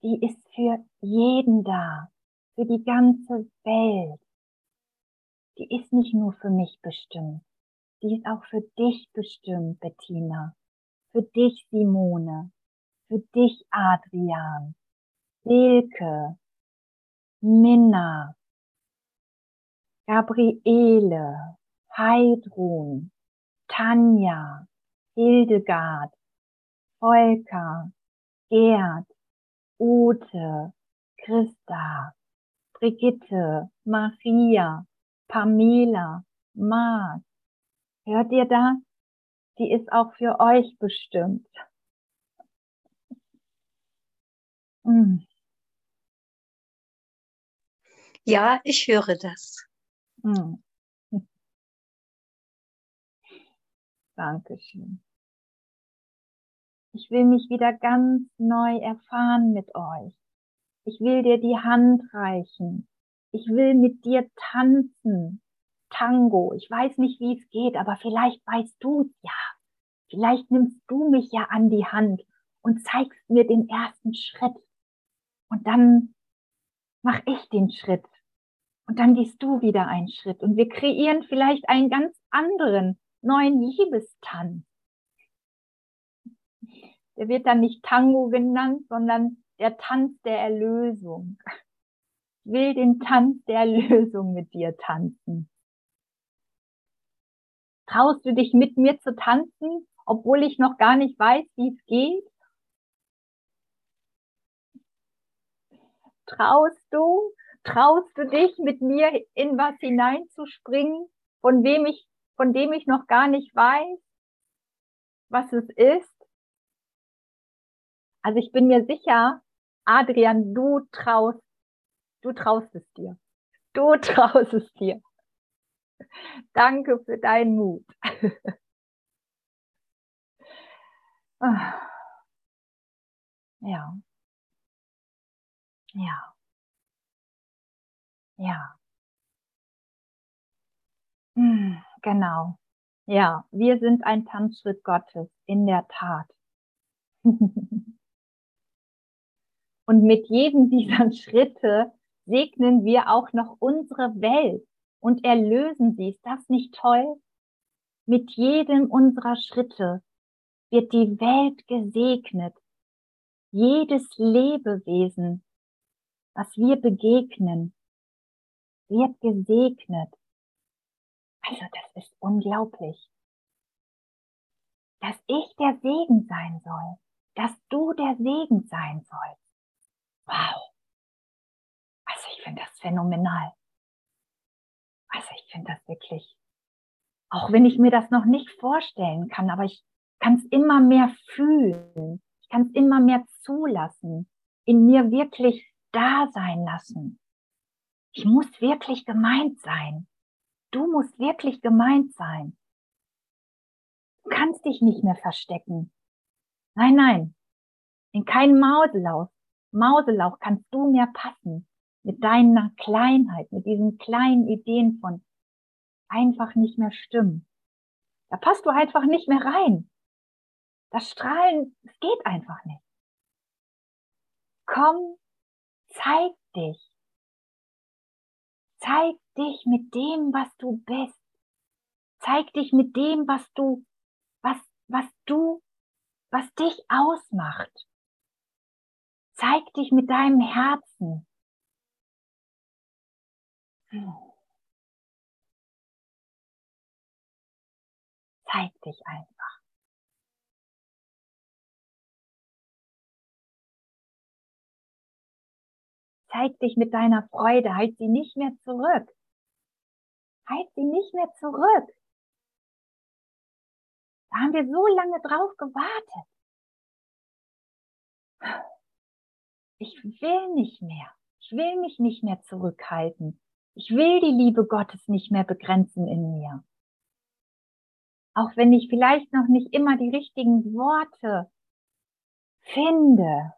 A: Die ist für jeden da, für die ganze Welt. Die ist nicht nur für mich bestimmt. Die ist auch für dich bestimmt, Bettina. Für dich, Simone. Für dich, Adrian. Silke. Minna. Gabriele, Heidrun, Tanja, Hildegard, Volker, Gerd, Ute, Christa, Brigitte, Maria, Pamela, Marc. Hört ihr das? Die ist auch für euch bestimmt.
B: Ja, ich höre das.
A: Hm. Dankeschön. Ich will mich wieder ganz neu erfahren mit euch. Ich will dir die Hand reichen. Ich will mit dir tanzen. Tango. Ich weiß nicht, wie es geht, aber vielleicht weißt du es ja. Vielleicht nimmst du mich ja an die Hand und zeigst mir den ersten Schritt. Und dann mach ich den Schritt. Und dann gehst du wieder einen Schritt. Und wir kreieren vielleicht einen ganz anderen, neuen Liebestanz. Der wird dann nicht Tango genannt, sondern der Tanz der Erlösung. Ich will den Tanz der Erlösung mit dir tanzen. Traust du dich mit mir zu tanzen, obwohl ich noch gar nicht weiß, wie es geht? Traust du, traust du dich mit mir in was hineinzuspringen, von wem ich, von dem ich noch gar nicht weiß, was es ist? Also ich bin mir sicher, Adrian, du traust, du traust es dir. Du traust es dir. Danke für deinen Mut. ja. Ja. Ja. Hm, genau. Ja, wir sind ein Tanzschritt Gottes, in der Tat. Und mit jedem dieser Schritte segnen wir auch noch unsere Welt und erlösen sie. Ist das nicht toll? Mit jedem unserer Schritte wird die Welt gesegnet. Jedes Lebewesen, was wir begegnen, wird gesegnet. Also das ist unglaublich. Dass ich der Segen sein soll, dass du der Segen sein sollst. Wow. Also ich finde das phänomenal. Also ich finde das wirklich, auch wenn ich mir das noch nicht vorstellen kann, aber ich kann es immer mehr fühlen. Ich kann es immer mehr zulassen, in mir wirklich da sein lassen. Ich muss wirklich gemeint sein. Du musst wirklich gemeint sein. Du kannst dich nicht mehr verstecken. Nein, nein. In keinem Mauselauch, Mauselauch kannst du mehr passen. Mit deiner Kleinheit, mit diesen kleinen Ideen von einfach nicht mehr stimmen. Da passt du einfach nicht mehr rein. Das Strahlen, es geht einfach nicht. Komm, zeig dich. Zeig dich mit dem, was du bist. Zeig dich mit dem, was du, was, was du, was dich ausmacht. Zeig dich mit deinem Herzen. Zeig dich einfach. Zeig dich mit deiner Freude, halt sie nicht mehr zurück. Halt sie nicht mehr zurück. Da haben wir so lange drauf gewartet. Ich will nicht mehr. Ich will mich nicht mehr zurückhalten. Ich will die Liebe Gottes nicht mehr begrenzen in mir. Auch wenn ich vielleicht noch nicht immer die richtigen Worte finde,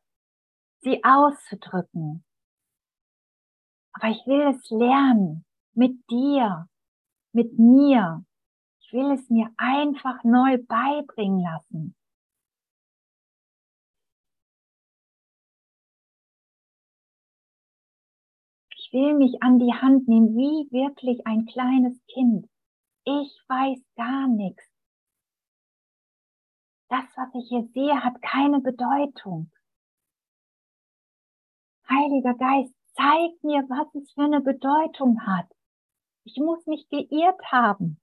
A: sie auszudrücken. Aber ich will es lernen mit dir, mit mir. Ich will es mir einfach neu beibringen lassen. Ich will mich an die Hand nehmen, wie wirklich ein kleines Kind. Ich weiß gar nichts. Das, was ich hier sehe, hat keine Bedeutung. Heiliger Geist, zeig mir, was es für eine Bedeutung hat. Ich muss mich geirrt haben,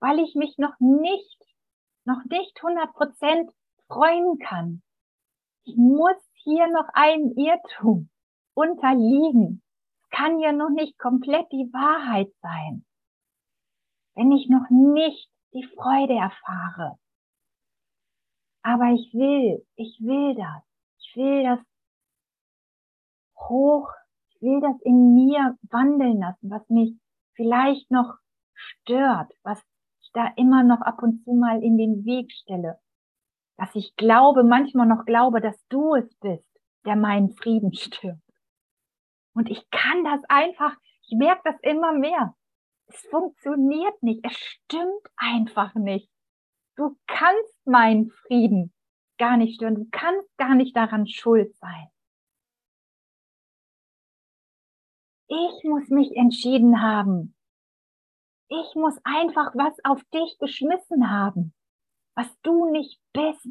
A: weil ich mich noch nicht, noch nicht 100% freuen kann. Ich muss hier noch einen Irrtum unterliegen. Es kann ja noch nicht komplett die Wahrheit sein, wenn ich noch nicht die Freude erfahre. Aber ich will, ich will das. Ich will das hoch. Ich will das in mir wandeln lassen, was mich vielleicht noch stört, was ich da immer noch ab und zu mal in den Weg stelle, dass ich glaube, manchmal noch glaube, dass du es bist, der meinen Frieden stört. Und ich kann das einfach, ich merke das immer mehr. Es funktioniert nicht, es stimmt einfach nicht. Du kannst meinen Frieden gar nicht stören, du kannst gar nicht daran schuld sein. Ich muss mich entschieden haben. Ich muss einfach was auf dich geschmissen haben, was du nicht bist.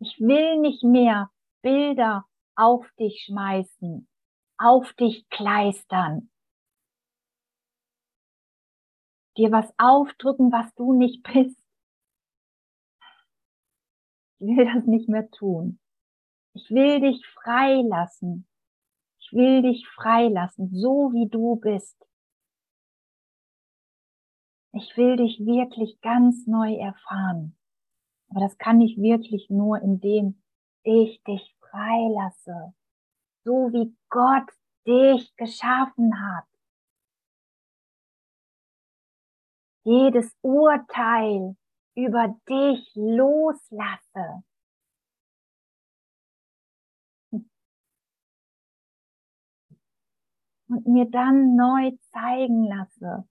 A: Ich will nicht mehr Bilder auf dich schmeißen, auf dich kleistern, dir was aufdrücken, was du nicht bist. Ich will das nicht mehr tun. Ich will dich freilassen. Ich will dich freilassen, so wie du bist. Ich will dich wirklich ganz neu erfahren. Aber das kann ich wirklich nur, indem ich dich freilasse, so wie Gott dich geschaffen hat. Jedes Urteil über dich loslasse. Und mir dann neu zeigen lasse,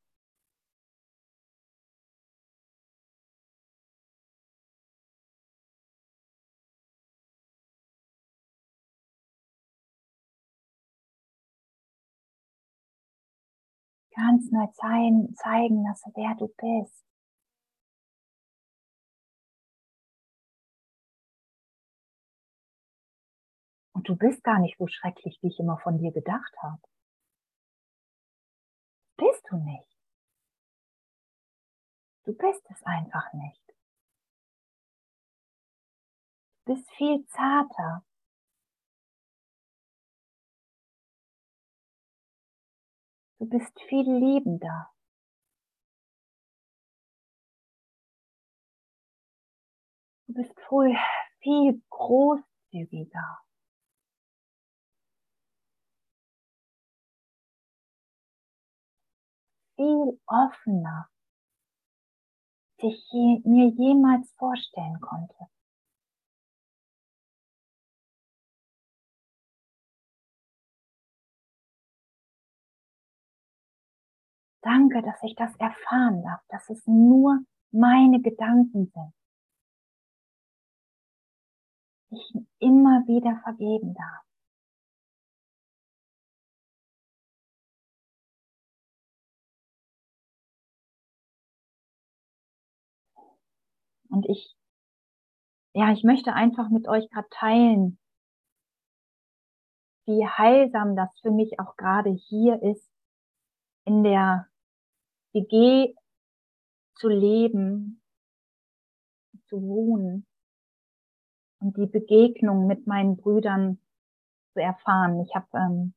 A: ganz neu zeigen, zeigen lasse, wer du bist. Und du bist gar nicht so schrecklich, wie ich immer von dir gedacht habe. Bist du nicht. Du bist es einfach nicht. Du bist viel zarter, Du bist viel liebender. Du bist wohl viel großzügiger. Viel offener, als ich mir jemals vorstellen konnte. Danke, dass ich das erfahren darf, dass es nur meine Gedanken sind. Ich immer wieder vergeben darf. Und ich, ja, ich möchte einfach mit euch gerade teilen, wie heilsam das für mich auch gerade hier ist, in der WG zu leben, zu wohnen und die Begegnung mit meinen Brüdern zu erfahren. Ich habe ähm,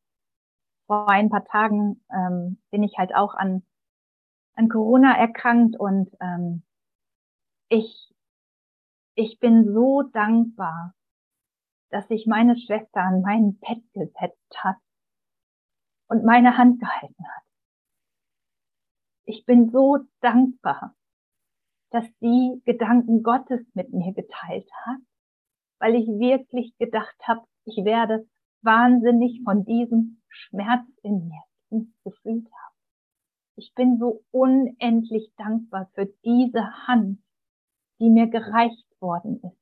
A: vor ein paar Tagen ähm, bin ich halt auch an an Corona erkrankt und ähm, ich ich bin so dankbar, dass sich meine Schwester an mein Bett gesetzt hat und meine Hand gehalten hat ich bin so dankbar, dass sie Gedanken Gottes mit mir geteilt hat, weil ich wirklich gedacht habe, ich werde wahnsinnig von diesem Schmerz in mir gefühlt habe. Ich bin so unendlich dankbar für diese Hand, die mir gereicht worden ist.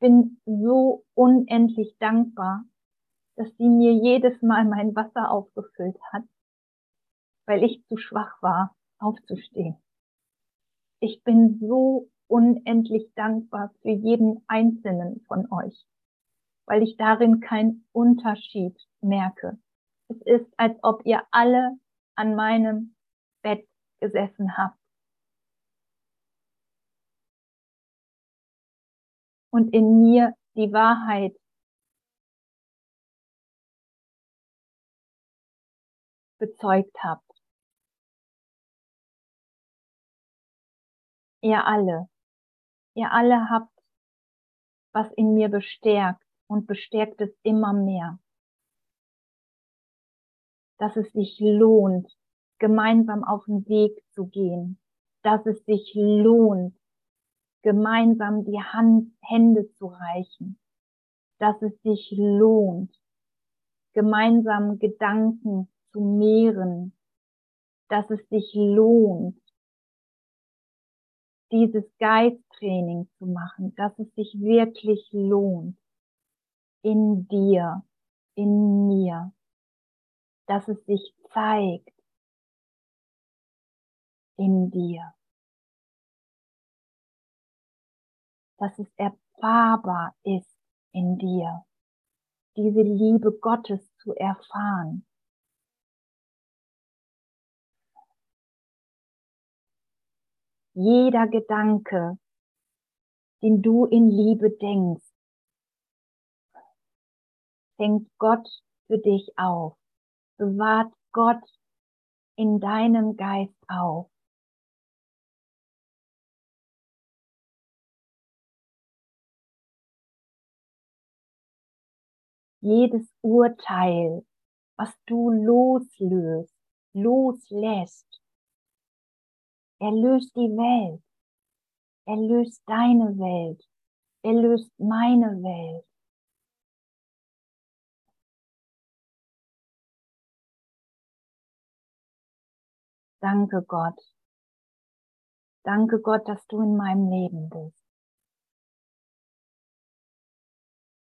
A: Bin so unendlich dankbar, dass sie mir jedes Mal mein Wasser aufgefüllt hat weil ich zu schwach war, aufzustehen. Ich bin so unendlich dankbar für jeden einzelnen von euch, weil ich darin keinen Unterschied merke. Es ist, als ob ihr alle an meinem Bett gesessen habt. Und in mir die Wahrheit bezeugt habt. ihr alle, ihr alle habt was in mir bestärkt, und bestärkt es immer mehr, dass es sich lohnt, gemeinsam auf den Weg zu gehen, dass es sich lohnt, gemeinsam die Hand, Hände zu reichen, dass es sich lohnt, gemeinsam Gedanken zu mehren, dass es sich lohnt, dieses Geisttraining zu machen, dass es sich wirklich lohnt in dir, in mir, dass es sich zeigt in dir, dass es erfahrbar ist in dir, diese Liebe Gottes zu erfahren. Jeder Gedanke, den du in Liebe denkst, fängt Gott für dich auf, bewahrt Gott in deinem Geist auf. Jedes Urteil, was du loslöst, loslässt, erlöst die Welt, erlöst deine Welt, erlöst meine Welt. Danke Gott. Danke Gott, dass du in meinem Leben bist.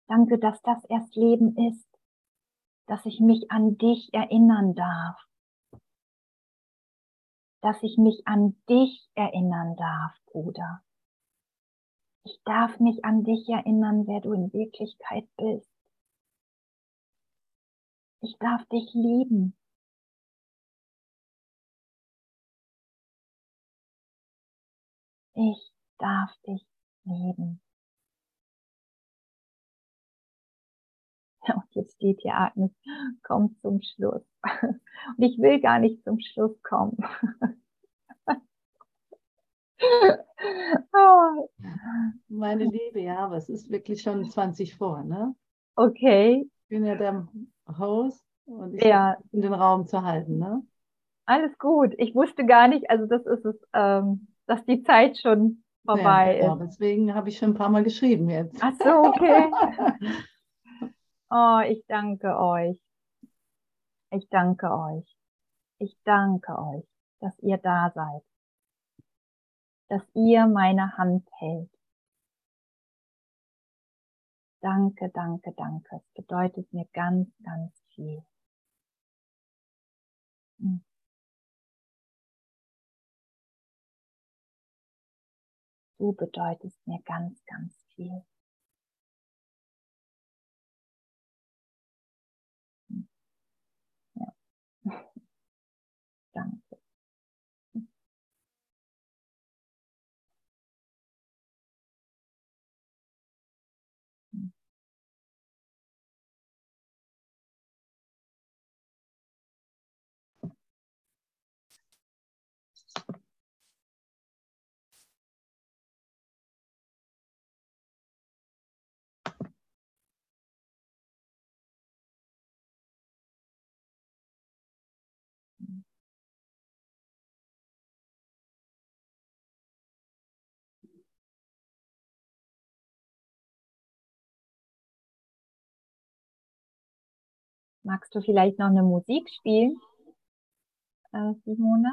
A: Danke, dass das erst Leben ist, dass ich mich an dich erinnern darf. Dass ich mich an dich erinnern darf, Bruder. Ich darf mich an dich erinnern, wer du in Wirklichkeit bist. Ich darf dich lieben. Ich darf dich lieben. Und jetzt steht hier Agnes, komm zum Schluss. Und ich will gar nicht zum Schluss kommen.
B: oh. Meine Liebe, ja, aber es ist wirklich schon 20 vor, ne?
A: Okay.
B: Ich bin ja der Host und ich
A: ja.
B: in den Raum zu halten, ne?
A: Alles gut. Ich wusste gar nicht, also das ist es, ähm, dass die Zeit schon vorbei ja,
B: ist. Deswegen habe ich schon ein paar Mal geschrieben jetzt.
A: Ach so, okay. Oh, ich danke euch. Ich danke euch. Ich danke euch, dass ihr da seid. Dass ihr meine Hand hält. Danke, danke, danke. Es bedeutet mir ganz, ganz viel. Hm. Du bedeutest mir ganz, ganz viel. Magst du vielleicht noch eine Musik spielen, äh, Simone?